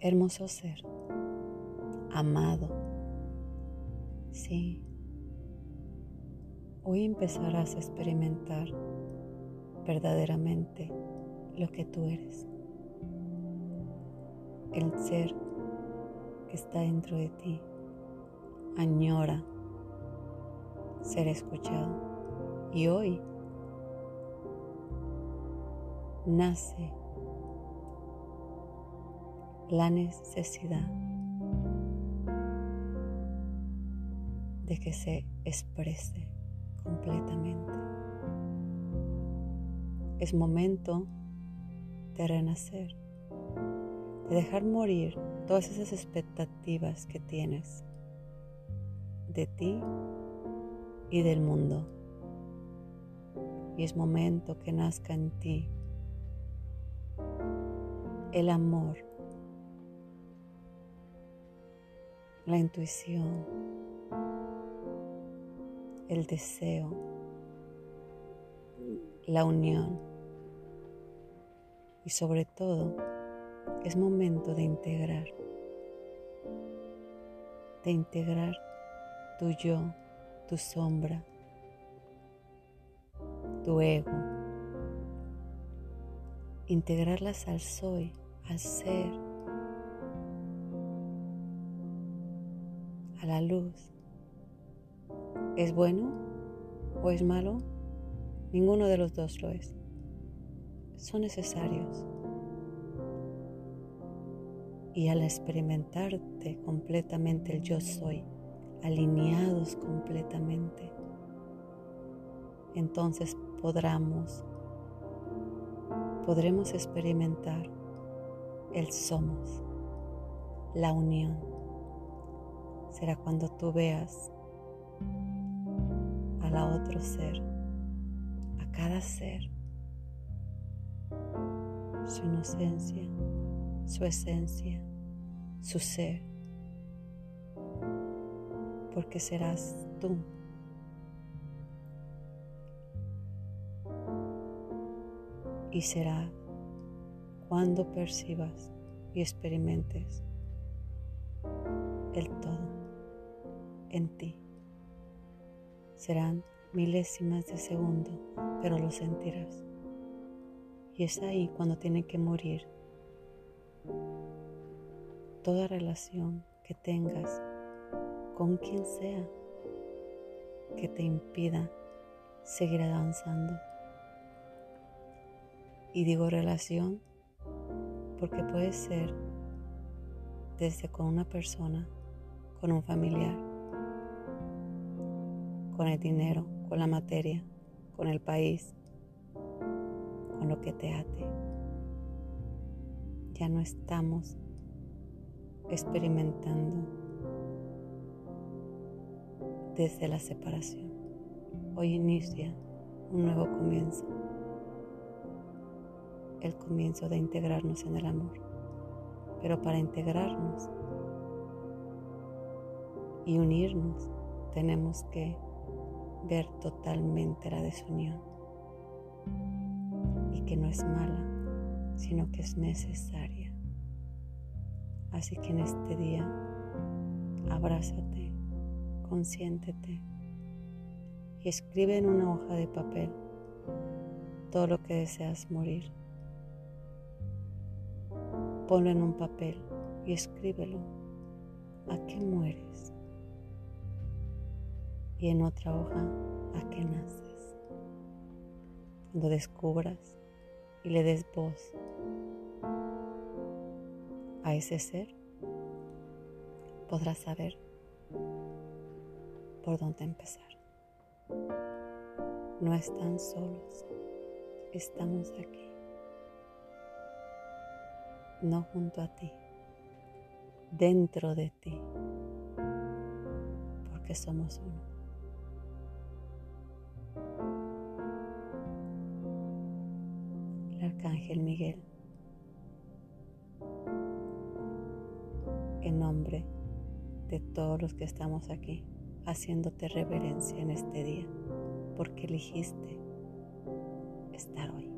Hermoso ser, amado. Sí, hoy empezarás a experimentar verdaderamente lo que tú eres. El ser que está dentro de ti añora ser escuchado. Y hoy nace la necesidad de que se exprese completamente. Es momento de renacer, de dejar morir todas esas expectativas que tienes de ti y del mundo. Y es momento que nazca en ti el amor, la intuición, el deseo, la unión. Y sobre todo es momento de integrar, de integrar tu yo, tu sombra, tu ego, integrarlas al soy, al ser, la luz. ¿Es bueno o es malo? Ninguno de los dos lo es. Son necesarios. Y al experimentarte completamente el yo soy, alineados completamente, entonces podremos, podremos experimentar el somos, la unión. Será cuando tú veas a la otro ser, a cada ser, su inocencia, su esencia, su ser porque serás tú. Y será cuando percibas y experimentes el todo en ti. Serán milésimas de segundo, pero lo sentirás. Y es ahí cuando tiene que morir toda relación que tengas con quien sea que te impida seguir avanzando. Y digo relación porque puede ser desde con una persona, con un familiar, con el dinero, con la materia, con el país, con lo que te ate. Ya no estamos experimentando desde la separación. Hoy inicia un nuevo comienzo, el comienzo de integrarnos en el amor. Pero para integrarnos y unirnos tenemos que ver totalmente la desunión y que no es mala, sino que es necesaria. Así que en este día abrázate consiéntete y escribe en una hoja de papel todo lo que deseas morir. Ponlo en un papel y escríbelo. ¿A qué mueres? Y en otra hoja, ¿a qué naces? Cuando descubras y le des voz a ese ser, podrás saber por dónde empezar. No están solos, estamos aquí, no junto a ti, dentro de ti, porque somos uno. Arcángel Miguel, en nombre de todos los que estamos aquí haciéndote reverencia en este día, porque elegiste estar hoy.